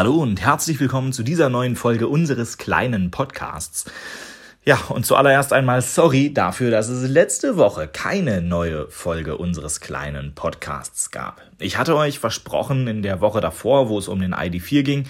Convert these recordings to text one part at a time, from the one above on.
Hallo und herzlich willkommen zu dieser neuen Folge unseres kleinen Podcasts. Ja, und zuallererst einmal sorry dafür, dass es letzte Woche keine neue Folge unseres kleinen Podcasts gab. Ich hatte euch versprochen in der Woche davor, wo es um den ID4 ging,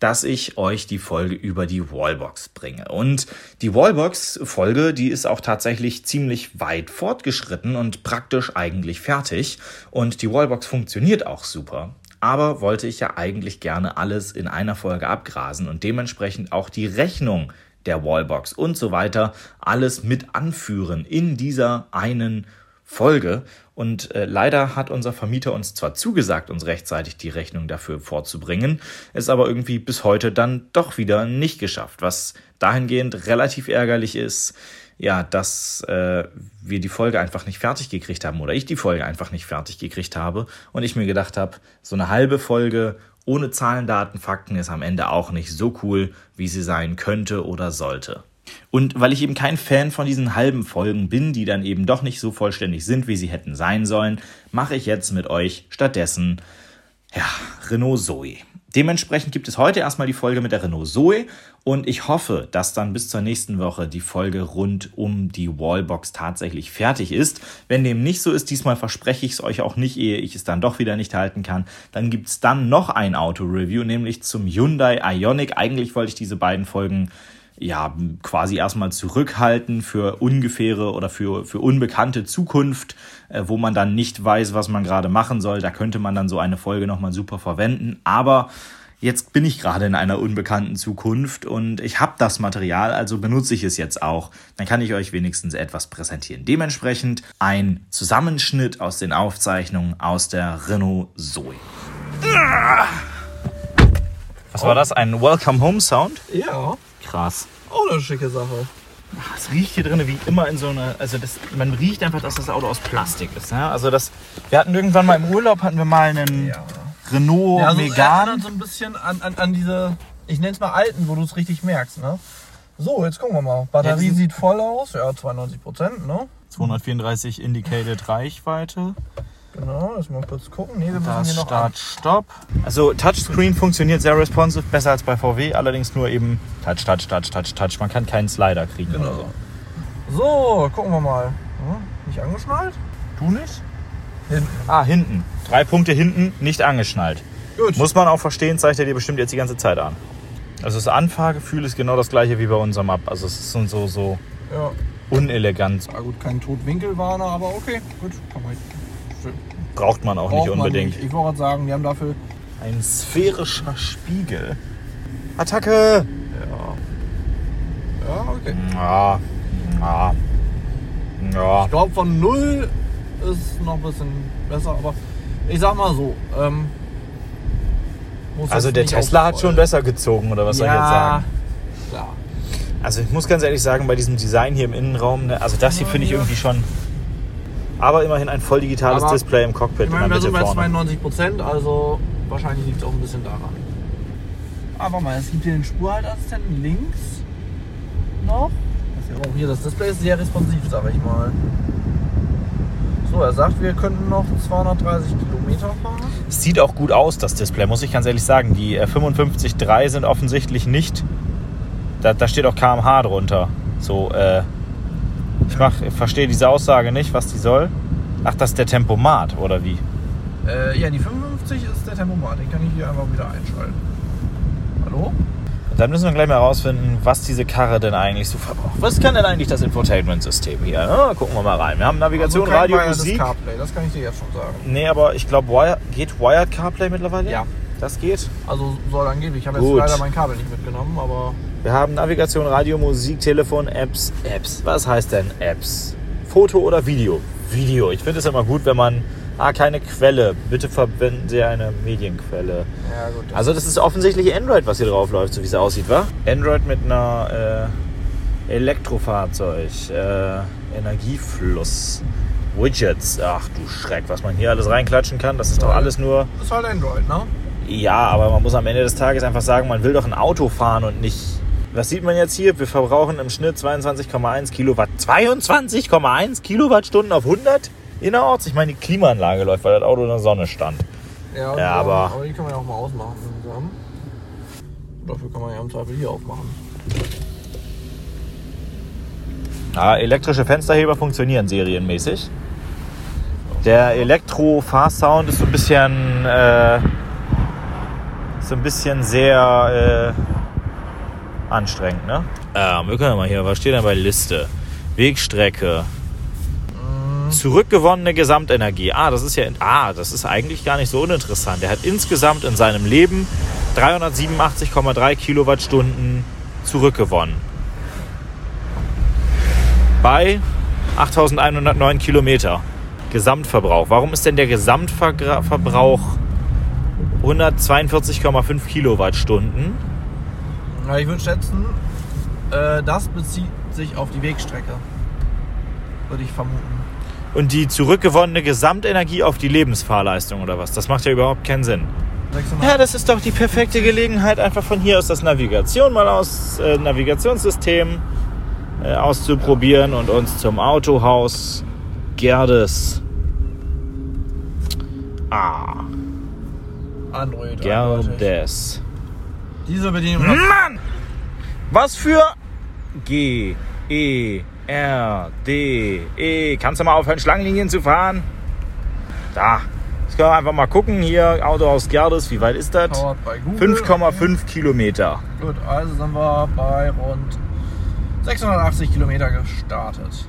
dass ich euch die Folge über die Wallbox bringe. Und die Wallbox-Folge, die ist auch tatsächlich ziemlich weit fortgeschritten und praktisch eigentlich fertig. Und die Wallbox funktioniert auch super aber wollte ich ja eigentlich gerne alles in einer Folge abgrasen und dementsprechend auch die Rechnung der Wallbox und so weiter alles mit anführen in dieser einen Folge. Und äh, leider hat unser Vermieter uns zwar zugesagt, uns rechtzeitig die Rechnung dafür vorzubringen, es aber irgendwie bis heute dann doch wieder nicht geschafft, was dahingehend relativ ärgerlich ist, ja, dass äh, wir die Folge einfach nicht fertig gekriegt haben oder ich die Folge einfach nicht fertig gekriegt habe und ich mir gedacht habe, so eine halbe Folge ohne Zahlen, Daten, Fakten ist am Ende auch nicht so cool, wie sie sein könnte oder sollte. Und weil ich eben kein Fan von diesen halben Folgen bin, die dann eben doch nicht so vollständig sind, wie sie hätten sein sollen, mache ich jetzt mit euch stattdessen ja, Renault Zoe. Dementsprechend gibt es heute erstmal die Folge mit der Renault Zoe und ich hoffe, dass dann bis zur nächsten Woche die Folge rund um die Wallbox tatsächlich fertig ist. Wenn dem nicht so ist, diesmal verspreche ich es euch auch nicht, ehe ich es dann doch wieder nicht halten kann, dann gibt es dann noch ein Auto-Review, nämlich zum Hyundai Ioniq. Eigentlich wollte ich diese beiden Folgen ja, quasi erstmal zurückhalten für ungefähre oder für, für unbekannte Zukunft, äh, wo man dann nicht weiß, was man gerade machen soll. Da könnte man dann so eine Folge nochmal super verwenden. Aber jetzt bin ich gerade in einer unbekannten Zukunft und ich habe das Material, also benutze ich es jetzt auch. Dann kann ich euch wenigstens etwas präsentieren. Dementsprechend ein Zusammenschnitt aus den Aufzeichnungen aus der Renault Zoe. Was war das? Ein Welcome Home Sound? Ja. Krass. Auch eine schicke Sache. Es riecht hier drin wie immer in so einer, also das, man riecht einfach, dass das Auto aus Plastik ist. Ja? Also das, wir hatten irgendwann mal im Urlaub, hatten wir mal einen Ja. Renault Ja, also Megane. so ein bisschen an, an, an diese, ich nenne es mal alten, wo du es richtig merkst. Ne? So, jetzt gucken wir mal. Batterie Ja, sieht voll aus, ja, 92 Prozent, ne? 234 Indicated Reichweite. Genau, lass mal kurz gucken. Nee, wir Das hier noch Start, Stopp. Also Touchscreen funktioniert sehr responsive, besser als bei VW, allerdings nur eben Touch, Touch, Touch, Touch, Touch. Man kann keinen Slider kriegen Genau. oder so. So, gucken wir mal. Hm, nicht angeschnallt? Du nicht? Hinten. Ah, hinten. Drei Punkte hinten, nicht angeschnallt. Gut. Muss man auch verstehen, zeigt er dir bestimmt jetzt die ganze Zeit an. Also das Anfahrgefühl ist genau das gleiche wie bei unserem Ab. Also es ist so, so Ja. unelegant. ja, gut, kein Totwinkelwarner, aber okay. Gut, kann man. Braucht man auch Braucht nicht unbedingt. nicht. Ich wollte gerade sagen, die haben dafür. Ein sphärischer Spiegel. Attacke! Ja. Ja, okay. Ja, ja, ja. Ich glaube, von null ist noch ein bisschen besser, aber ich sag mal so. Ähm, muss Also der Tesla hat schon besser gezogen, oder was soll ich jetzt ja, sagen? klar. Also ich muss ganz ehrlich sagen, bei diesem Design hier im Innenraum, ne, also das hier Ja, finde ich ja. irgendwie schon. Aber immerhin ein voll digitales Aber Display im Cockpit Ich in meine, wir sind bei vorne. 92 Prozent, also wahrscheinlich liegt es auch ein bisschen daran. Aber mal, es gibt hier den Spurhaltassistenten links noch. Das ist ja auch hier, das Display ist sehr responsiv, sag ich mal. So, er sagt, wir könnten noch 230 Kilometer fahren. Es sieht auch gut aus, das Display, muss ich ganz ehrlich sagen. Die äh, 55.3 sind offensichtlich nicht. Da, da steht auch kmh drunter. So, äh, ich mach, ich verstehe diese Aussage nicht, was die soll. Ach, das ist der Tempomat, oder wie? Äh, ja, die 55 ist der Tempomat, den kann ich hier einfach wieder einschalten. Hallo? Dann müssen wir gleich mal herausfinden, was diese Karre denn eigentlich so verbraucht. Was kann denn eigentlich das Infotainment-System hier? Na, gucken wir mal rein. Wir haben Navigation, Also Radio, Musik. CarPlay, das kann ich dir jetzt schon sagen. Nee, aber ich glaube, Wire, geht Wired CarPlay mittlerweile? Ja. Das geht. Also soll angeblich. Ich habe jetzt leider mein Kabel nicht mitgenommen, aber Wir haben Navigation, Radio, Musik, Telefon, Apps. Apps. Was heißt denn Apps? Foto oder Video? Video. Ich finde es immer gut, wenn man. Ah, keine Quelle. Bitte verwenden Sie eine Medienquelle. ja gut. das- Also, das ist offensichtlich Android, was hier drauf läuft, so wie es aussieht, wa? Android mit einer äh, Elektrofahrzeug, äh, Energiefluss, Widgets. Ach du Schreck, was man hier alles reinklatschen kann. Das ist doch alles nur. ist halt Android, ne? Ja, aber man muss am Ende des Tages einfach sagen, man will doch ein Auto fahren und nicht. Was sieht man jetzt hier? Wir verbrauchen im Schnitt 22,1 Kilowatt. 22,1 Kilowattstunden auf 100 innerorts? Ich meine, die Klimaanlage läuft, weil das Auto in der Sonne stand. Ja, Ja, aber- aber die können wir ja auch mal ausmachen zusammen. Dafür kann man ja im Zweifel hier aufmachen. Ja, elektrische Fensterheber funktionieren serienmäßig. Der Elektro-Fast-Sound ist so ein bisschen, äh, so ein bisschen sehr äh, anstrengend, ne? Ähm, wir können mal hier, was steht denn bei Liste? Wegstrecke. Zurückgewonnene Gesamtenergie. Ah, das ist ja, ah, das ist eigentlich gar nicht so uninteressant. Er hat insgesamt in seinem Leben 387,3 Kilowattstunden zurückgewonnen. Bei 8109 Kilometer. Gesamtverbrauch. Warum ist denn der Gesamtverbrauch 142,5 Kilowattstunden? Na, ich würde schätzen, äh, das bezieht sich auf die Wegstrecke. Würde ich vermuten. Und die zurückgewonnene Gesamtenergie auf die Lebensfahrleistung oder was? Das macht ja überhaupt keinen Sinn. 600 Ja, das ist doch die perfekte Gelegenheit, einfach von hier aus das Navigation mal aus äh, Navigationssystem äh, auszuprobieren und uns zum Autohaus Gerdes. Ah, Android. Gerdes. Diese Bedienung. Mann! Was für G, E, R, D, E. Kannst du mal aufhören, Schlangenlinien zu fahren? Da. Jetzt können wir einfach mal gucken. Hier, Autohaus Gerdes, wie weit ist das? Powered by Google. 5,5 Kilometer. Gut, also sind wir bei rund 680 Kilometer gestartet.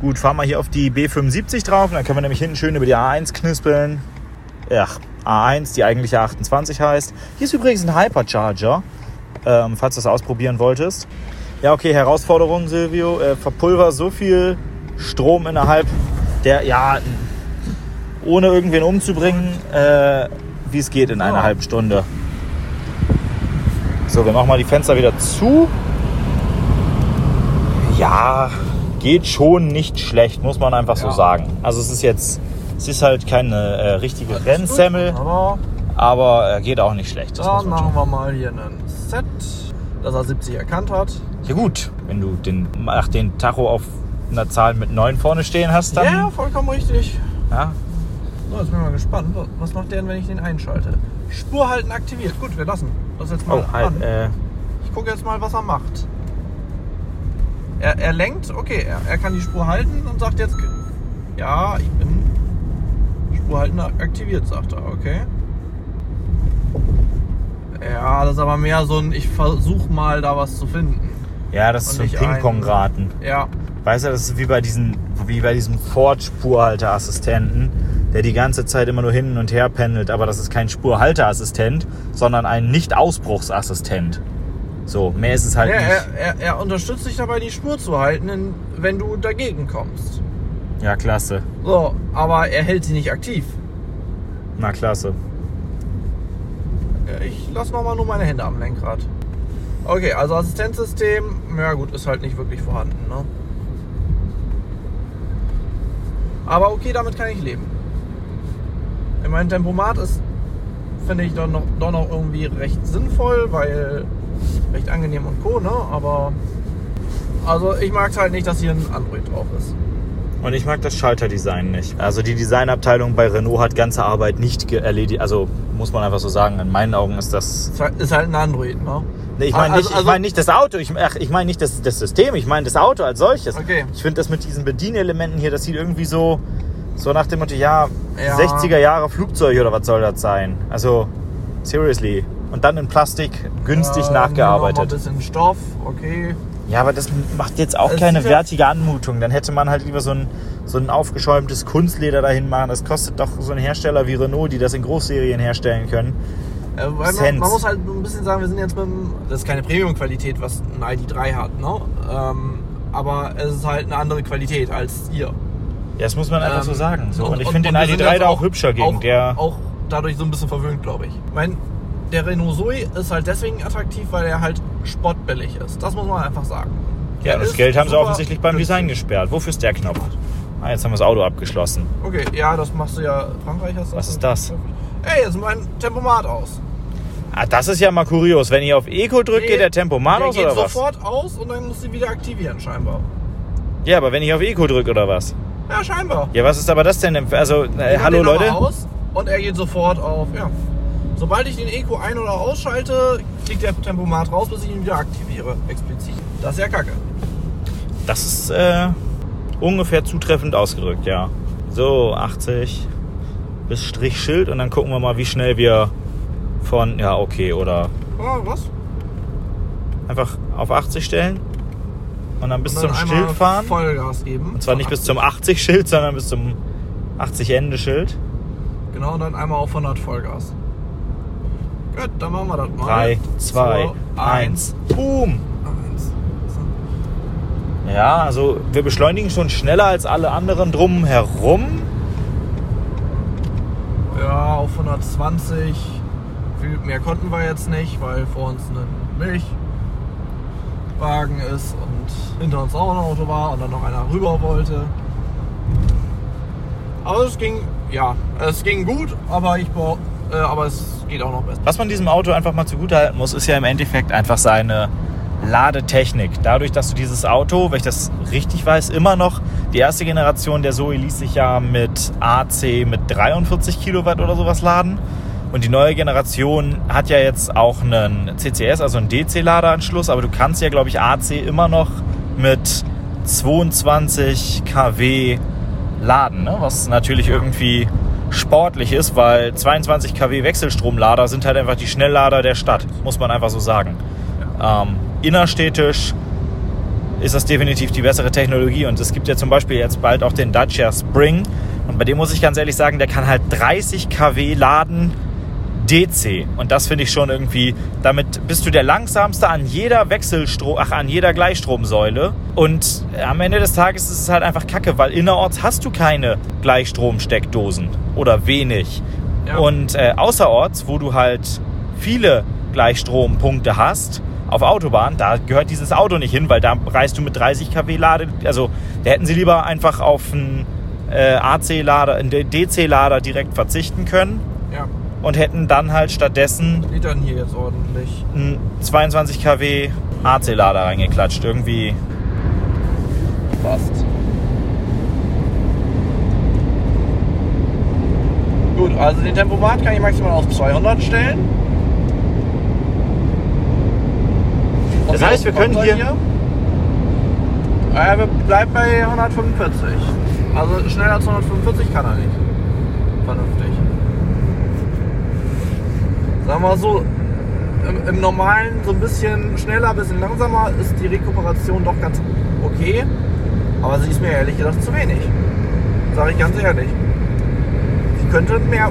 Gut, fahren wir hier auf die B75 drauf. Dann können wir nämlich hinten schön über die A1 knispeln. Ja, A1, die eigentliche 28 heißt. Hier ist übrigens ein Hypercharger, ähm, falls du das ausprobieren wolltest. Ja, okay, Herausforderung, Silvio. Äh, verpulver so viel Strom innerhalb der, ja, ohne irgendwen umzubringen, äh, wie es geht in einer Ja. halben Stunde. So, wir machen mal die Fenster wieder zu. Ja, geht schon nicht schlecht, muss man einfach so Ja. sagen. Also es ist jetzt, es ist halt keine äh, richtige Rennsemmel, Aber äh, geht auch nicht schlecht. Das dann machen wir mal hier einen Set, das er 70 erkannt hat. Ja gut, wenn du den, ach, den Tacho auf einer Zahl mit 9 vorne stehen hast, dann... Ja, vollkommen richtig. Ja, So, jetzt bin ich mal gespannt. Was macht der denn, wenn ich den einschalte? Spur halten aktiviert. Gut, wir lassen das jetzt mal Oh, halt, an. äh, Ich gucke jetzt mal, was er macht. Er, er lenkt, okay, er, er kann die Spur halten und sagt jetzt, ja, ich bin Spur halten aktiviert, sagt er, okay. Ja, das ist aber mehr so ein, ich versuche mal da was zu finden. ja, das ist so ein Ping-Pong-Raten. Ja, Weißt du, das ist wie bei, diesen, wie bei diesem Ford-Spurhalteassistenten, der die ganze Zeit immer nur hin und her pendelt, aber das ist kein Spurhalteassistent, sondern ein Nicht-Ausbruchsassistent. So, mehr ist es halt ja nicht. er, er, er unterstützt dich dabei, die Spur zu halten, wenn du dagegen kommst. Ja, klasse. So, aber er hält sie nicht aktiv. Na, klasse. Ja, Ich lasse nochmal nur meine Hände am Lenkrad. Okay, also Assistenzsystem, ja gut, ist halt nicht wirklich vorhanden. Ne? Aber okay, damit kann ich leben. Ich mein Tempomat ist, finde ich, doch noch, doch noch irgendwie recht sinnvoll, weil recht angenehm und co, ne? Aber also ich mag es halt nicht, dass hier ein Android drauf ist. Und ich mag das Schalterdesign nicht. Also die Designabteilung bei Renault hat ganze Arbeit nicht erledigt. Also muss man einfach so sagen, in meinen Augen ist das Ist halt, ein Android, ne? Nee, ich meine Also- nicht, ich also- mein nicht das Auto, ich, ach, ich meine nicht das, das System, ich meine das Auto als solches. Okay. Ich finde das mit diesen Bedienelementen hier, das sieht irgendwie so, so nach dem Motto, ja, Ja. 60er Jahre Flugzeug oder was soll das sein? Also, seriously. Und dann in Plastik, günstig Ähm, mal ein nachgearbeitet. bisschen Stoff, okay. Ja, aber das macht jetzt auch Es keine wertige Anmutung. Dann hätte man halt lieber so ein, so ein aufgeschäumtes Kunstleder dahin machen. Das kostet doch so ein Hersteller wie Renault, die das in Großserien herstellen können. Äh, man, man muss halt ein bisschen sagen, wir sind jetzt beim. Das ist keine Premium-Qualität, was ein ID3 hat, ne? Ähm, aber es ist halt eine andere Qualität als ihr. Ja, das muss man einfach Ähm, so sagen. So. Und, ich und- finde den und wir sind ID3 jetzt da auch hübscher gegen. auch, der, Auch dadurch so ein bisschen verwöhnt, glaube ich. Ich meine, der Renault Zoe ist halt deswegen attraktiv, weil er halt spottbillig ist. Das muss man einfach sagen. Ja, Der das Geld haben sie offensichtlich beim. Design gesperrt. Wofür ist der Knopf? Ah, jetzt haben wir das Auto abgeschlossen. Okay, ja, das machst du ja. Frankreich hast du Was ist das? Ey, jetzt ist mein Tempomat aus. Ah, das ist ja mal kurios. Wenn ich auf Eco drücke, geht der Tempomat der aus geht oder was? sofort aus und dann musst du ihn wieder aktivieren, scheinbar. Ja, aber wenn ich auf Eco drücke oder was? Ja, scheinbar. Ja, was ist aber das denn? Also, äh, hallo Leute. Aus und er geht sofort auf. Ja. Sobald ich den Eco ein- oder ausschalte, fliegt der Tempomat raus, bis ich ihn wieder aktiviere, explizit. Das ist ja kacke. Das ist äh, ungefähr zutreffend ausgedrückt, ja. So, 80 bis Strichschild und dann gucken wir mal, wie schnell wir von, ja, okay, oder Oh, was? einfach auf 80 stellen und dann bis Und dann zum Schild fahren. Vollgas geben. Und zwar nicht bis zum 80-Schild, sondern bis zum 80-Ende-Schild. Genau, und dann einmal auf 100 Vollgas. Gut, dann machen wir das mal. 3, 2, So, 1, boom! eins. So. Ja, also wir beschleunigen schon schneller als alle anderen drum herum. Ja, auf 120. Viel mehr konnten wir jetzt nicht, weil vor uns ein Milchwagen ist und hinter uns auch ein Auto war und dann noch einer rüber wollte. Aber es ging, ja, es ging gut, aber ich brauch, äh, aber es geht auch noch besser. Was man diesem Auto einfach mal zugutehalten muss, ist ja im Endeffekt einfach seine Ladetechnik. Dadurch, dass du dieses Auto, wenn ich das richtig weiß, immer noch, die erste Generation der Zoe ließ sich ja mit AC mit 43 Kilowatt oder sowas laden. Und die neue Generation hat ja jetzt auch einen CCS, also einen DC-Ladeanschluss, aber du kannst ja, glaube ich, AC immer noch mit 22 kW laden, ne? was natürlich irgendwie sportlich ist, weil 22 kW Wechselstromlader sind halt einfach die Schnelllader der Stadt, muss man einfach so sagen. Ähm, innerstädtisch ist das definitiv die bessere Technologie und es gibt ja zum Beispiel jetzt bald auch den Dacia Spring und bei dem muss ich ganz ehrlich sagen, der kann halt 30 kW laden DC und das finde ich schon irgendwie, damit bist du der langsamste an jeder Wechselstrom, ach an jeder Gleichstromsäule und am Ende des Tages ist es halt einfach kacke, weil innerorts hast du keine Gleichstromsteckdosen oder wenig Ja. und äh, außerorts, wo du halt viele Gleichstrompunkte hast, auf Autobahn, da gehört dieses Auto nicht hin, weil da reist du mit 30 kW Lade. Also da hätten sie lieber einfach auf einen äh, AC-Lader, einen DC-Lader direkt verzichten können und hätten dann halt stattdessen geht dann hier jetzt ordentlich. einen 22 kW AC-Lader reingeklatscht. Irgendwie. Passt. Gut, also den Tempomat kann ich maximal auf 200 stellen. Und Das wie heißt, wir können er hier- Äh, wir bleiben bei 145. Also schneller als 145 kann er nicht. Vernünftig. Sagen wir so, im, im Normalen so ein bisschen schneller, ein bisschen langsamer ist die Rekuperation doch ganz okay. Aber sie ist mir ehrlich gesagt zu wenig. Sage ich ganz ehrlich. Sie könnte mehr,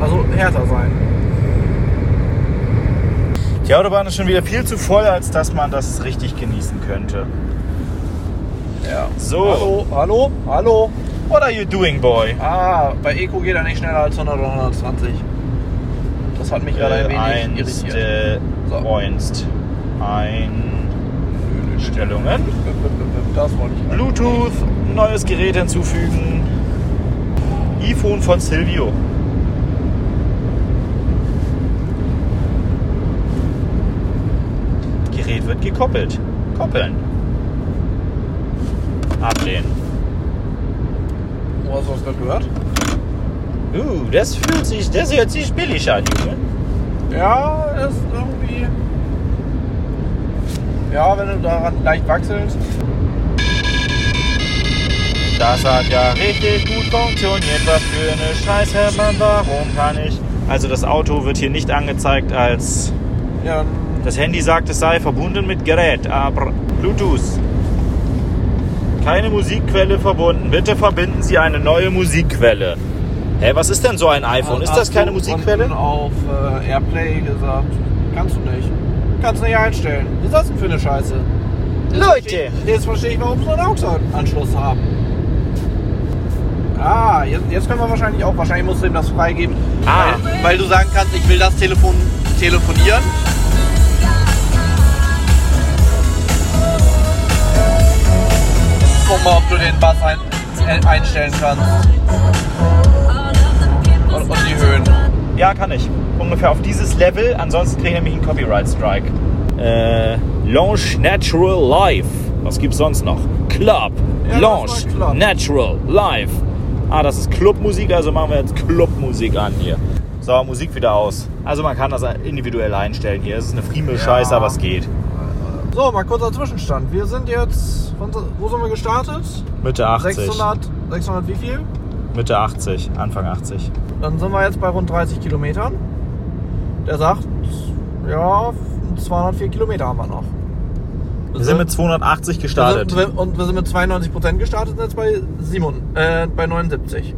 also härter sein. Die Autobahn ist schon wieder viel zu voll, als dass man das richtig genießen könnte. Ja. So. Hallo, hallo, hallo. What are you doing, boy? Ah, bei Eco geht er nicht schneller als 100 oder 120. Das hat mich gerade ein wenig Einst, irritiert. äh, So. Einst. Einstellungen. Das wollte ich. Bluetooth, neues Gerät hinzufügen. iPhone von Silvio. Gerät wird gekoppelt. Koppeln. Ablehnen. Oh, hast du das gerade gehört? Uh, das fühlt sich, das hört sich billig an, Junge. Ja, ist irgendwie. Ja, wenn du daran leicht wachselst. Das hat ja richtig gut funktioniert. Was für eine Scheiße, Mann. Warum kann ich? Also das Auto wird hier nicht angezeigt als Ja. Das Handy sagt, es sei verbunden mit Gerät, aber Bluetooth. Keine Musikquelle verbunden. Bitte verbinden Sie eine neue Musikquelle. Hä, was ist denn so ein iPhone? Ist das keine du Musikquelle? auf äh, Airplay gesagt. Kannst du nicht. Kannst nicht einstellen. Was ist das denn für eine Scheiße? Leute! Jetzt verstehe ich, warum sie einen AUX-Anschluss haben. Ah, jetzt, jetzt können wir wahrscheinlich auch, wahrscheinlich musst du ihm das freigeben. Ah. Weil, weil du sagen kannst, ich will das Telefon telefonieren. Guck mal, ob du den Bass ein, äh, einstellen kannst. Und, die Höhen. Ja, kann ich. Ungefähr auf dieses Level. Ansonsten kriege ich nämlich einen Copyright Strike. Äh, Launch Natural Live. Was gibt's sonst noch? Club. Ja, war Club. Natural Live. Ah, das ist Clubmusik, also machen wir jetzt Clubmusik an hier. So, Musik wieder aus. Also man kann das individuell einstellen hier. Es ist eine Friemel-Scheiße, Ja. aber es geht. So, mal kurzer Zwischenstand. Wir sind jetzt, von, wo sind wir gestartet? Mitte 80. 600, 600 wie viel? Mitte 80, Anfang 80. Dann sind wir jetzt bei rund 30 Kilometern. Der sagt, ja, 204 Kilometer haben wir noch. Wir sind mit 280 wir gestartet. sind, und wir sind mit 92 Prozent gestartet, sind jetzt bei, 7, äh, bei 79.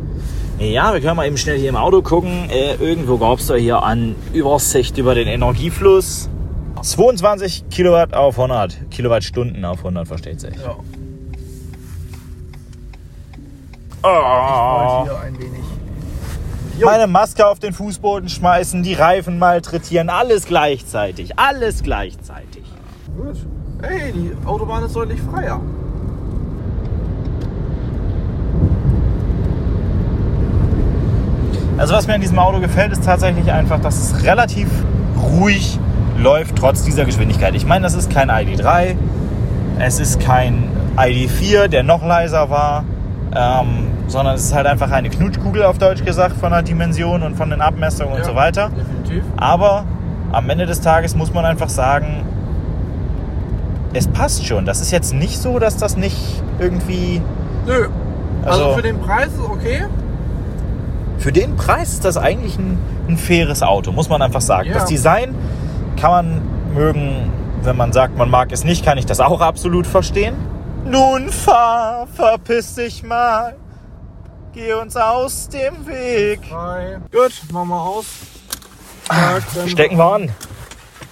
Ja, wir können mal eben schnell hier im Auto gucken. Äh, irgendwo gab es da hier an Übersicht über den Energiefluss. 22 Kilowatt auf 100. Kilowattstunden auf 100, versteht sich. Ja. Oh. hier ein wenig. Jo. Meine Maske auf den Fußboden schmeißen, die Reifen malträtieren, alles gleichzeitig. Alles gleichzeitig. Gut. Hey, die Autobahn ist deutlich freier. Also was mir an diesem Auto gefällt, ist tatsächlich einfach, dass es relativ ruhig läuft, trotz dieser Geschwindigkeit. Ich meine, das ist kein ID3, es ist kein ID4, der noch leiser war, ähm, sondern es ist halt einfach eine Knutschkugel auf Deutsch gesagt von der Dimension und von den Abmessungen und Ja, so weiter. Definitiv. Aber am Ende des Tages muss man einfach sagen, es passt schon. Das ist jetzt nicht so, dass das nicht irgendwie... Nö. Also, Also- für den Preis ist okay. Für den Preis ist das eigentlich ein, ein faires Auto, muss man einfach sagen. Ja. Das Design kann man mögen, wenn man sagt, man mag es nicht, kann ich das auch absolut verstehen. Nun fahr, verpiss dich mal, geh uns aus dem Weg. Frei. Gut, machen wir aus. Dann- Stecken wir an.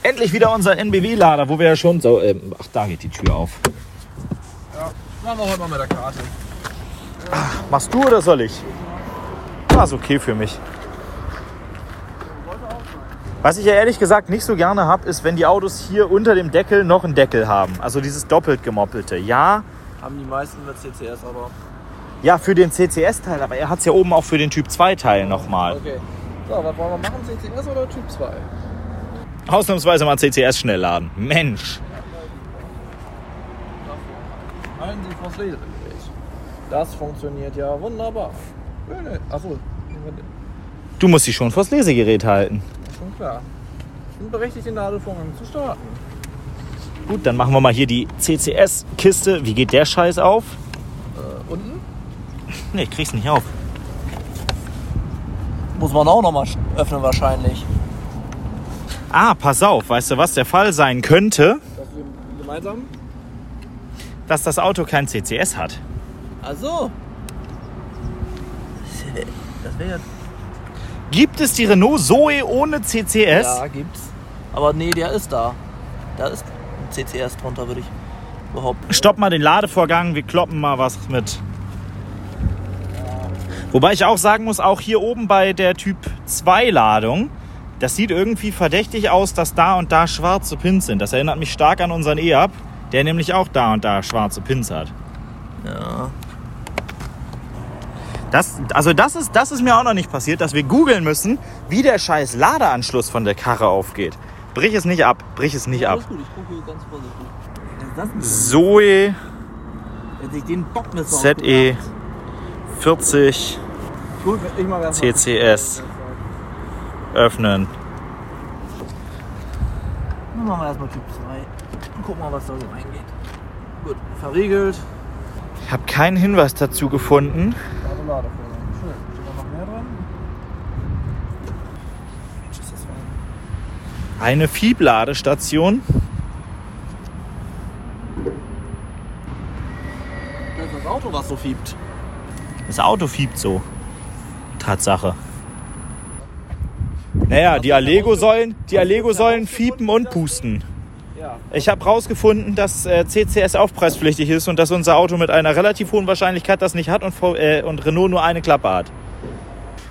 Endlich wieder unser NBW-Lader, wo wir ja schon so... Ähm, ach, da geht die Tür auf. Ja. Machen wir heute mal mit der Karte. Machst du oder soll ich? Ah, ist okay für mich. Was ich ja ehrlich gesagt nicht so gerne habe, ist, wenn die Autos hier unter dem Deckel noch einen Deckel haben. Also dieses doppelt gemoppelte. Ja, Haben die meisten mit CCS, aber. Ja für den CCS-Teil, aber er hat es ja oben auch für den Typ 2-Teil nochmal. Okay. So, was wollen wir machen? CCS oder Typ 2? Ausnahmsweise mal CCS schnell laden. Mensch. Halten Sie vors Lesegerät. Das funktioniert ja wunderbar. Nö. Achso, Du musst dich schon vors Lesegerät halten. schon klar. Sind berechtigt, den Ladevorgang zu starten. Gut, dann machen wir mal hier die CCS-Kiste. Wie geht der Scheiß auf? Äh, unten? Ne, ich krieg's nicht auf. Muss man auch nochmal öffnen wahrscheinlich. Ah, pass auf, weißt du, was der Fall sein könnte? Das wir gemeinsam? Dass das Auto kein CCS hat. Also. Das wäre jetzt. Gibt es die Renault Zoe ohne CCS? Ja, gibt's. Aber nee, der ist da. Da ist ein CCS drunter, würde ich behaupten. Stopp mal den Ladevorgang, wir kloppen mal was mit. Wobei ich auch sagen muss, auch hier oben bei der Typ 2 Ladung, das sieht irgendwie verdächtig aus, dass da und da schwarze Pins sind. Das erinnert mich stark an unseren E-Up, der nämlich auch da und da schwarze Pins hat. Ja. Das, also das ist, das ist mir auch noch nicht passiert, dass wir googeln müssen, wie der scheiß Ladeanschluss von der Karre aufgeht. Brich es nicht ab, brich es nicht ab. Alles gut, ich gucke ganz vorsichtig. Zoe Wenn sich den Bock mit ZE 40 Gut, ich mal ganz CCS öffnen. Dann machen wir erstmal Typ 2. Und gucken mal, was da so reingeht. Gut, verriegelt. Ich habe keinen Hinweis dazu gefunden. Lade, Lade Schön. Steht da noch mehr dran? Was ist das für ein- Eine Fieb-Ladestation. Das ist das Auto, was so fiebt. Das Auto fiebt so. Tatsache. Naja, die Allego-Säulen, die Allego-Säulen fiepen und pusten. Ich habe rausgefunden, dass äh, CCS aufpreispflichtig ist und dass unser Auto mit einer relativ hohen Wahrscheinlichkeit das nicht hat und, V- äh, und Renault nur eine Klappe hat.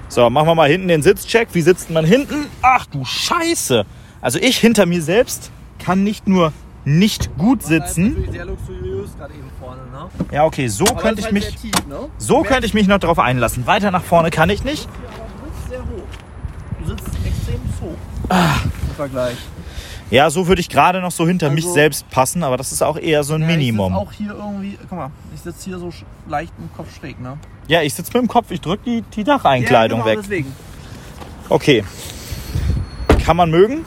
So, machen wir mal hinten den Sitzcheck. Wie sitzt man hinten? Ach du Scheiße! Also ich hinter mir selbst kann nicht nur nicht gut sitzen. sehr luxuriös, gerade eben vorne, ne? Ja, okay, so Aber könnte ich halt mich tief, ne? so könnte ich mich noch drauf einlassen. Weiter nach vorne kann ich nicht. Du sitzt hoch. Extrem hoch. Im Vergleich. Ja, so würde ich gerade noch so hinter mich Also- selbst passen, aber das ist auch eher so ein Ja, Minimum. Ich auch hier irgendwie, guck mal, ich sitze hier so leicht im Kopf schräg, ne? Ja, ich sitze mit dem Kopf, ich drücke die, die Dacheinkleidung ja, genau, weg. deswegen. Okay. Kann man mögen?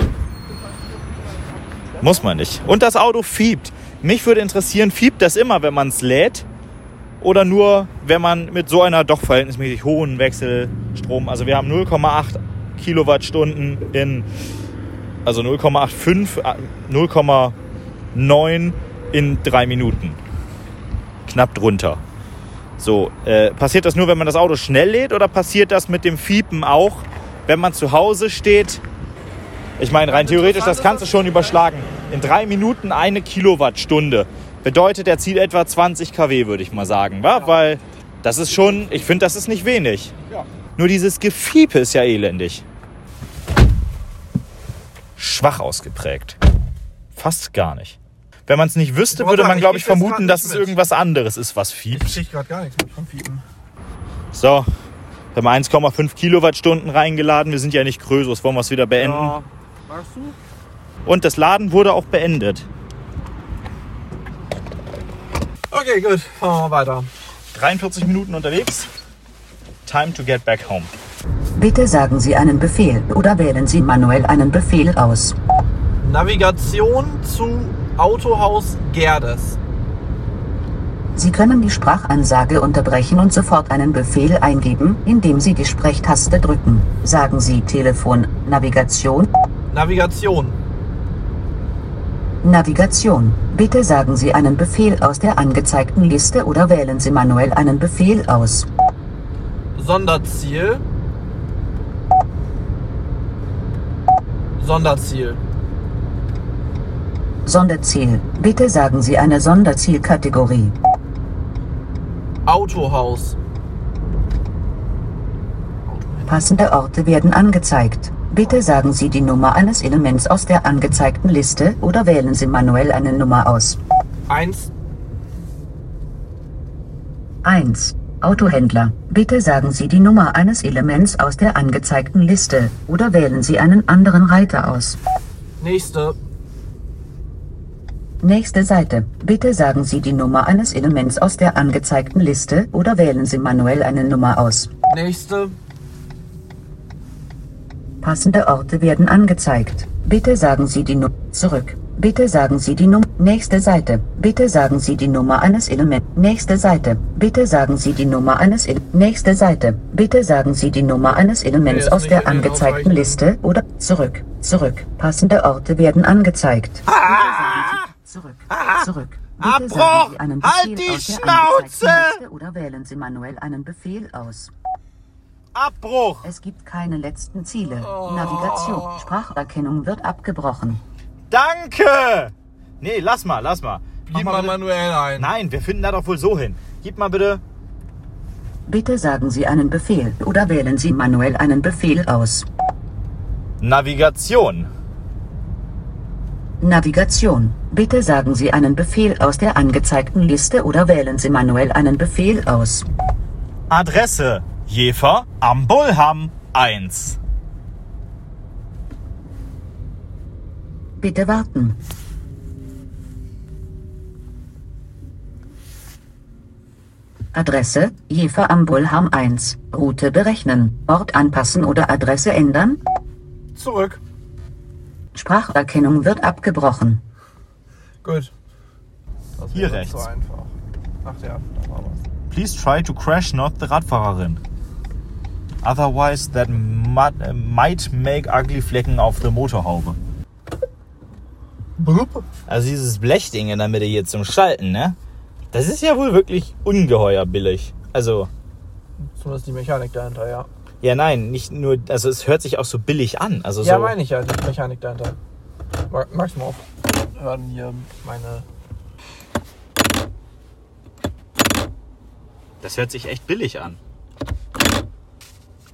Muss man nicht. Und das Auto fiebt. Mich würde interessieren, fiebt das immer, wenn man es lädt? Oder nur, wenn man mit so einer doch verhältnismäßig hohen Wechselstrom, also wir haben 0,8 Kilowattstunden in, also 0,85, 0,9 in drei Minuten. Knapp drunter. So, äh, passiert das nur, wenn man das Auto schnell lädt oder passiert das mit dem Fiepen auch, wenn man zu Hause steht? Ich meine, rein theoretisch, das kannst du schon überschlagen. In drei Minuten eine Kilowattstunde bedeutet, er zieht etwa 20 kW, würde ich mal sagen. Wa? Weil das ist schon, ich finde, das ist nicht wenig. Ja. Nur dieses Gefiepe ist ja elendig. Schwach ausgeprägt. Fast gar nicht. Wenn man es nicht wüsste, Ich würde man, glaube ich ich, vermuten, dass es irgendwas anderes ist, was Ich fiebt. krieg gerade gar nichts mit vom Fiepen. So, wir haben 1,5 Kilowattstunden reingeladen. Wir sind ja nicht Krösus, wollen wir es wieder beenden. Ja. Und das Laden wurde auch beendet. Okay, gut. Fahren wir weiter. 43 Minuten unterwegs. Time to get back home. Bitte sagen Sie einen Befehl oder wählen Sie manuell einen Befehl aus. Navigation zu Autohaus Gerdes. Sie können die Sprachansage unterbrechen und sofort einen Befehl eingeben, indem Sie die Sprechtaste drücken. Sagen Sie Telefon, Navigation, Navigation. Navigation. Bitte sagen Sie einen Befehl aus der angezeigten Liste oder wählen Sie manuell einen Befehl aus. Sonderziel. Sonderziel. Sonderziel. Bitte sagen Sie eine Sonderzielkategorie. Autohaus. Passende Orte werden angezeigt. Bitte sagen Sie die Nummer eines Elements aus der angezeigten Liste oder wählen Sie manuell eine Nummer aus. 1. 1. Autohändler. Bitte sagen Sie die Nummer eines Elements aus der angezeigten Liste oder wählen Sie einen anderen Reiter aus. Nächste. Nächste Seite. Bitte sagen Sie die Nummer eines Elements aus der angezeigten Liste oder wählen Sie manuell eine Nummer aus. Nächste. Passende Orte werden angezeigt. Bitte sagen Sie die Nummer zurück. Bitte sagen Sie die Nummer. Nächste Seite. Bitte sagen Sie die Nummer eines Elements. Nächste Seite. Bitte sagen Sie die Nummer eines Ele Nächste Seite. Bitte sagen Sie die Nummer eines Elements aus der angezeigten. Liste oder zurück. Zurück. Passende Orte werden angezeigt. Bitte sagen Sie zurück. Zurück. Bitte Abbruch! Halt die Schnauze! oder wählen Sie manuell einen Befehl aus. Abbruch! Es gibt keine letzten Ziele. Navigation. Spracherkennung wird abgebrochen. Danke! Nee, lass mal, lass mal. Mach Gib mal mal manuell ein. Nein, wir finden da doch wohl so hin. Gib mal bitte. Bitte sagen Sie einen Befehl oder wählen Sie manuell einen Befehl aus. Navigation. Navigation. Bitte sagen Sie einen Befehl aus der angezeigten Liste oder wählen Sie manuell einen Befehl aus. Adresse. Jefer am Bullham 1. Bitte warten. Adresse, Jefer am Bullham 1. Route berechnen. Ort anpassen oder Adresse ändern? Zurück. Spracherkennung wird abgebrochen. Gut. Das Hier rechts. Zu einfach. Ach ja, da war was. Please try to crash not the Radfahrerin. Otherwise that might make ugly Flecken auf der Motorhaube. Also dieses Blechding in der Mitte hier zum Schalten, ne? Das ist ja wohl wirklich ungeheuer billig. Also, Zumindest die Mechanik dahinter, ja. ja nein, nicht nur, also es hört sich auch so billig an. Also Ja, so, meine ich ja, die Mechanik dahinter. Mag- Magst du mal aufhören hier meine. Das hört sich echt billig an.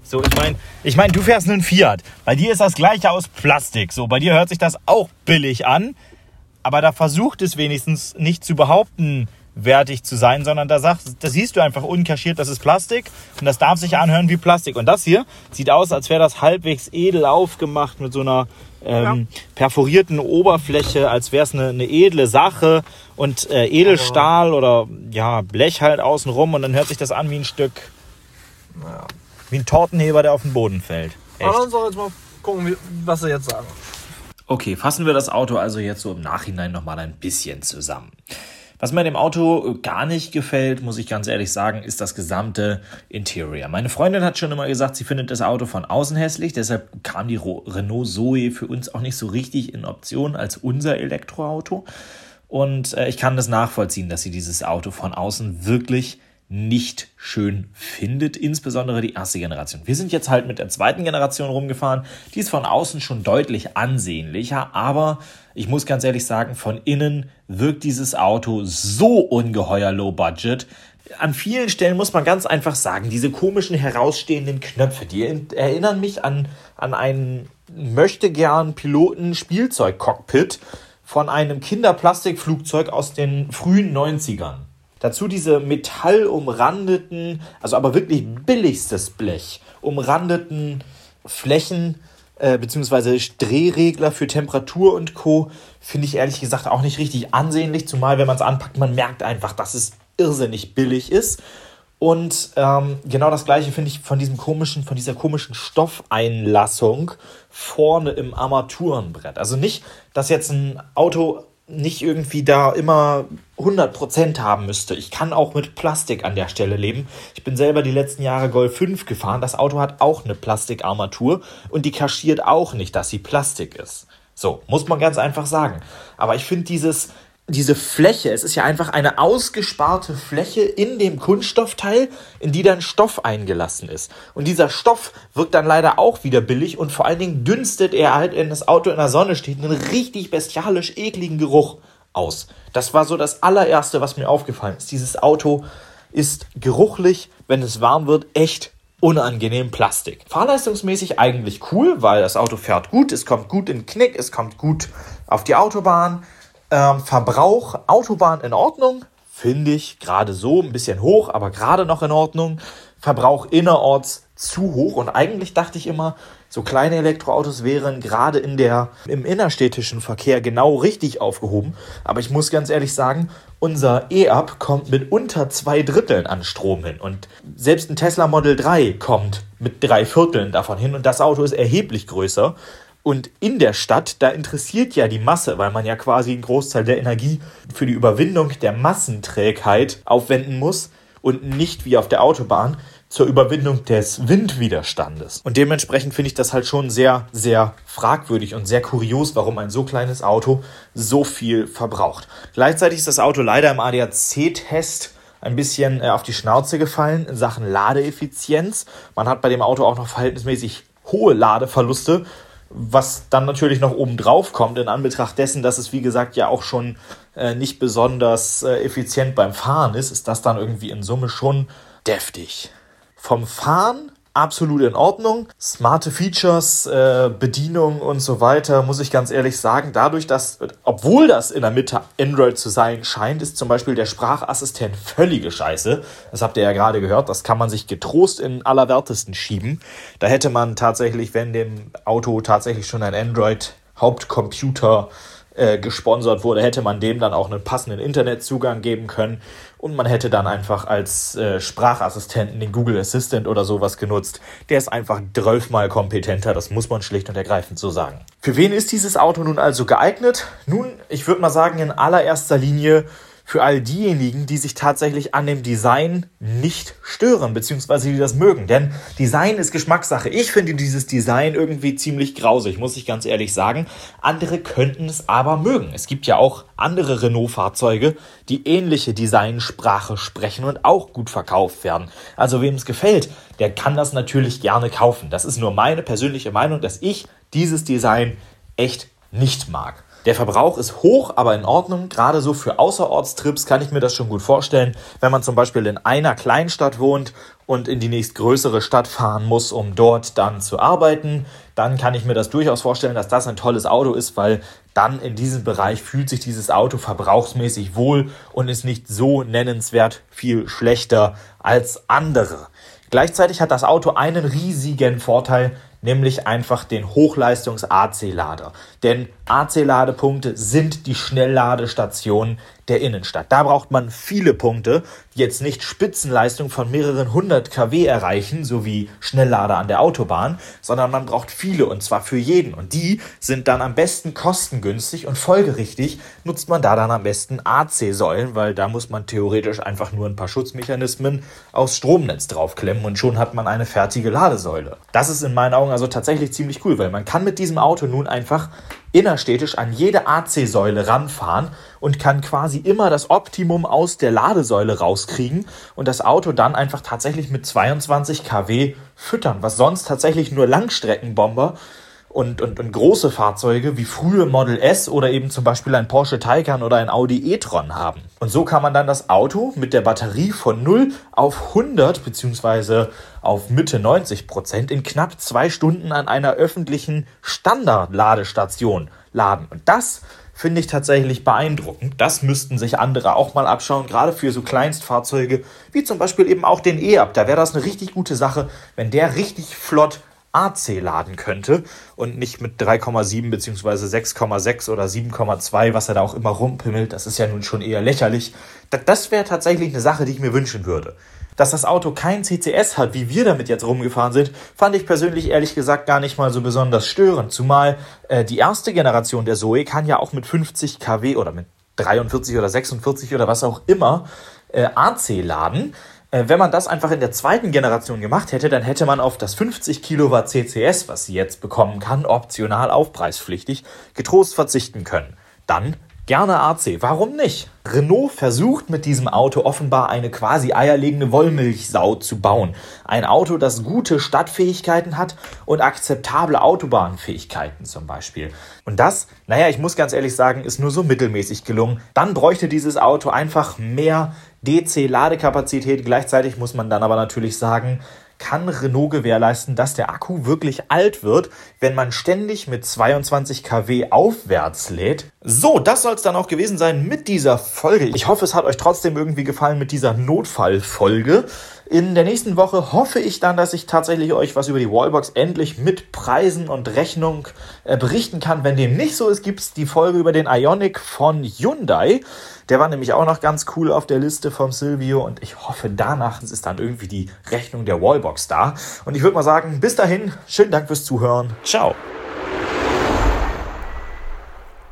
So, ich meine, ich mein, du fährst einen Fiat. Bei dir ist das gleiche aus Plastik. So, bei dir hört sich das auch billig an. Aber da versucht es wenigstens nicht zu behaupten, wertig zu sein, sondern da sagst, da siehst du einfach unkaschiert, das ist Plastik und das darf sich anhören wie Plastik. Und das hier sieht aus, als wäre das halbwegs edel aufgemacht mit so einer ähm, perforierten Oberfläche, als wäre es eine, eine edle Sache und äh, Edelstahl oder ja Blech halt außenrum und dann hört sich das an wie ein Stück, Naja. Wie ein Tortenheber, der auf den Boden fällt. Aber lass uns doch jetzt mal gucken, was sie jetzt sagen. Okay, fassen wir das Auto also jetzt so im Nachhinein nochmal ein bisschen zusammen. Was mir dem Auto gar nicht gefällt, muss ich ganz ehrlich sagen, ist das gesamte Interior. Meine Freundin hat schon immer gesagt, sie findet das Auto von außen hässlich, deshalb kam die Renault Zoe für uns auch nicht so richtig in Option als unser Elektroauto. Und äh, ich kann das nachvollziehen, dass sie dieses Auto von außen wirklich nicht schön findet, insbesondere die erste Generation. Wir sind jetzt halt mit der zweiten Generation rumgefahren, die ist von außen schon deutlich ansehnlicher, aber ich muss ganz ehrlich sagen, von innen wirkt dieses Auto so ungeheuer low budget. An vielen Stellen muss man ganz einfach sagen, diese komischen herausstehenden Knöpfe, die erinnern mich an, an einen möchte gern Piloten Spielzeug-Cockpit von einem Kinderplastikflugzeug aus den frühen 90ern. Dazu diese metallumrandeten, also aber wirklich billigstes Blech, umrandeten Flächen äh, beziehungsweise Drehregler für Temperatur und Co. finde ich ehrlich gesagt auch nicht richtig ansehnlich, zumal wenn man es anpackt, man merkt einfach, dass es irrsinnig billig ist. Und ähm, genau das gleiche finde ich von diesem komischen, von dieser komischen Stoffeinlassung vorne im Armaturenbrett. Also nicht, dass jetzt ein Auto nicht irgendwie da immer 100% haben müsste. Ich kann auch mit Plastik an der Stelle leben. Ich bin selber die letzten Jahre Golf 5 gefahren. Das Auto hat auch eine Plastikarmatur und die kaschiert auch nicht, dass sie Plastik ist. So, muss man ganz einfach sagen. Aber ich finde dieses, diese Fläche, es ist ja einfach eine ausgesparte Fläche in dem Kunststoffteil, in die dann Stoff eingelassen ist. Und dieser Stoff wirkt dann leider auch wieder billig und vor allen Dingen dünstet er halt, wenn das Auto in der Sonne steht, einen richtig bestialisch ekligen Geruch aus. Das war so das allererste, was mir aufgefallen ist. Dieses Auto ist geruchlich, wenn es warm wird, echt unangenehm Plastik. Fahrleistungsmäßig eigentlich cool, weil das Auto fährt gut, es kommt gut in Knick, es kommt gut auf die Autobahn ähm, Verbrauch, Autobahn in Ordnung, finde ich gerade so ein bisschen hoch, aber gerade noch in Ordnung. Verbrauch innerorts zu hoch und eigentlich dachte ich immer, so kleine Elektroautos wären gerade in der im innerstädtischen Verkehr genau richtig aufgehoben. Aber ich muss ganz ehrlich sagen, unser E-Up kommt mit unter zwei Dritteln an Strom hin und selbst ein Tesla Model 3 kommt mit drei Vierteln davon hin und das Auto ist erheblich größer. Und in der Stadt, da interessiert ja die Masse, weil man ja quasi einen Großteil der Energie für die Überwindung der Massenträgheit aufwenden muss und nicht wie auf der Autobahn zur Überwindung des Windwiderstandes. Und dementsprechend finde ich das halt schon sehr, sehr fragwürdig und sehr kurios, warum ein so kleines Auto so viel verbraucht. Gleichzeitig ist das Auto leider im ADAC-Test ein bisschen äh, auf die Schnauze gefallen in Sachen Ladeeffizienz. Man hat bei dem Auto auch noch verhältnismäßig hohe Ladeverluste was dann natürlich noch oben drauf kommt, in Anbetracht dessen, dass es wie gesagt ja auch schon äh, nicht besonders äh, effizient beim Fahren ist, ist das dann irgendwie in Summe schon deftig. Vom Fahren absolut in Ordnung. Smarte Features, äh, Bedienung und so weiter, muss ich ganz ehrlich sagen. Dadurch, dass, obwohl das in der Mitte Android zu sein scheint, ist zum Beispiel der Sprachassistent völlige Scheiße. Das habt ihr ja gerade gehört. Das kann man sich getrost in allerwertesten schieben. Da hätte man tatsächlich, wenn dem Auto tatsächlich schon ein Android Hauptcomputer äh, gesponsert wurde, hätte man dem dann auch einen passenden Internetzugang geben können und man hätte dann einfach als äh, Sprachassistenten den Google Assistant oder sowas genutzt. Der ist einfach mal kompetenter, das muss man schlicht und ergreifend so sagen. Für wen ist dieses Auto nun also geeignet? Nun, ich würde mal sagen, in allererster Linie für all diejenigen, die sich tatsächlich an dem Design nicht stören, beziehungsweise die das mögen. Denn Design ist Geschmackssache. Ich finde dieses Design irgendwie ziemlich grausig, muss ich ganz ehrlich sagen. Andere könnten es aber mögen. Es gibt ja auch andere Renault-Fahrzeuge, die ähnliche Designsprache sprechen und auch gut verkauft werden. Also wem es gefällt, der kann das natürlich gerne kaufen. Das ist nur meine persönliche Meinung, dass ich dieses Design echt nicht mag. Der Verbrauch ist hoch, aber in Ordnung. Gerade so für Außerortstrips kann ich mir das schon gut vorstellen. Wenn man zum Beispiel in einer Kleinstadt wohnt und in die nächstgrößere Stadt fahren muss, um dort dann zu arbeiten, dann kann ich mir das durchaus vorstellen, dass das ein tolles Auto ist, weil dann in diesem Bereich fühlt sich dieses Auto verbrauchsmäßig wohl und ist nicht so nennenswert viel schlechter als andere. Gleichzeitig hat das Auto einen riesigen Vorteil, nämlich einfach den Hochleistungs-AC-Lader. Denn AC-Ladepunkte sind die Schnellladestationen der Innenstadt. Da braucht man viele Punkte, die jetzt nicht Spitzenleistung von mehreren hundert kW erreichen, so wie Schnelllader an der Autobahn, sondern man braucht viele und zwar für jeden. Und die sind dann am besten kostengünstig und folgerichtig nutzt man da dann am besten AC-Säulen, weil da muss man theoretisch einfach nur ein paar Schutzmechanismen aufs Stromnetz draufklemmen und schon hat man eine fertige Ladesäule. Das ist in meinen Augen also tatsächlich ziemlich cool, weil man kann mit diesem Auto nun einfach innerstädtisch an jede AC-Säule ranfahren und kann quasi immer das Optimum aus der Ladesäule rauskriegen und das Auto dann einfach tatsächlich mit 22 kW füttern, was sonst tatsächlich nur Langstreckenbomber und, und, und große Fahrzeuge wie frühe Model S oder eben zum Beispiel ein Porsche Taycan oder ein Audi e-tron haben. Und so kann man dann das Auto mit der Batterie von 0 auf 100 beziehungsweise auf Mitte 90 Prozent in knapp zwei Stunden an einer öffentlichen Standardladestation laden. Und das finde ich tatsächlich beeindruckend. Das müssten sich andere auch mal abschauen, gerade für so Kleinstfahrzeuge wie zum Beispiel eben auch den E-Up. Da wäre das eine richtig gute Sache, wenn der richtig flott AC laden könnte und nicht mit 3,7 bzw. 6,6 oder 7,2, was er da auch immer rumpimmelt. Das ist ja nun schon eher lächerlich. Das wäre tatsächlich eine Sache, die ich mir wünschen würde. Dass das Auto kein CCS hat, wie wir damit jetzt rumgefahren sind, fand ich persönlich ehrlich gesagt gar nicht mal so besonders störend. Zumal äh, die erste Generation der Zoe kann ja auch mit 50 kW oder mit 43 oder 46 oder was auch immer äh, AC laden. Äh, wenn man das einfach in der zweiten Generation gemacht hätte, dann hätte man auf das 50 Kilowatt CCS, was sie jetzt bekommen kann, optional aufpreispflichtig, getrost verzichten können. Dann Gerne AC, warum nicht? Renault versucht mit diesem Auto offenbar eine quasi eierlegende Wollmilchsau zu bauen. Ein Auto, das gute Stadtfähigkeiten hat und akzeptable Autobahnfähigkeiten zum Beispiel. Und das, naja, ich muss ganz ehrlich sagen, ist nur so mittelmäßig gelungen. Dann bräuchte dieses Auto einfach mehr DC-Ladekapazität. Gleichzeitig muss man dann aber natürlich sagen, kann Renault gewährleisten, dass der Akku wirklich alt wird, wenn man ständig mit 22 kW aufwärts lädt. So, das soll es dann auch gewesen sein mit dieser Folge. Ich hoffe, es hat euch trotzdem irgendwie gefallen mit dieser Notfallfolge. In der nächsten Woche hoffe ich dann, dass ich tatsächlich euch was über die Wallbox endlich mit Preisen und Rechnung äh, berichten kann. Wenn dem nicht so ist, gibt es die Folge über den Ionic von Hyundai. Der war nämlich auch noch ganz cool auf der Liste vom Silvio und ich hoffe, danach ist dann irgendwie die Rechnung der Wallbox da. Und ich würde mal sagen, bis dahin, schönen Dank fürs Zuhören. Ciao.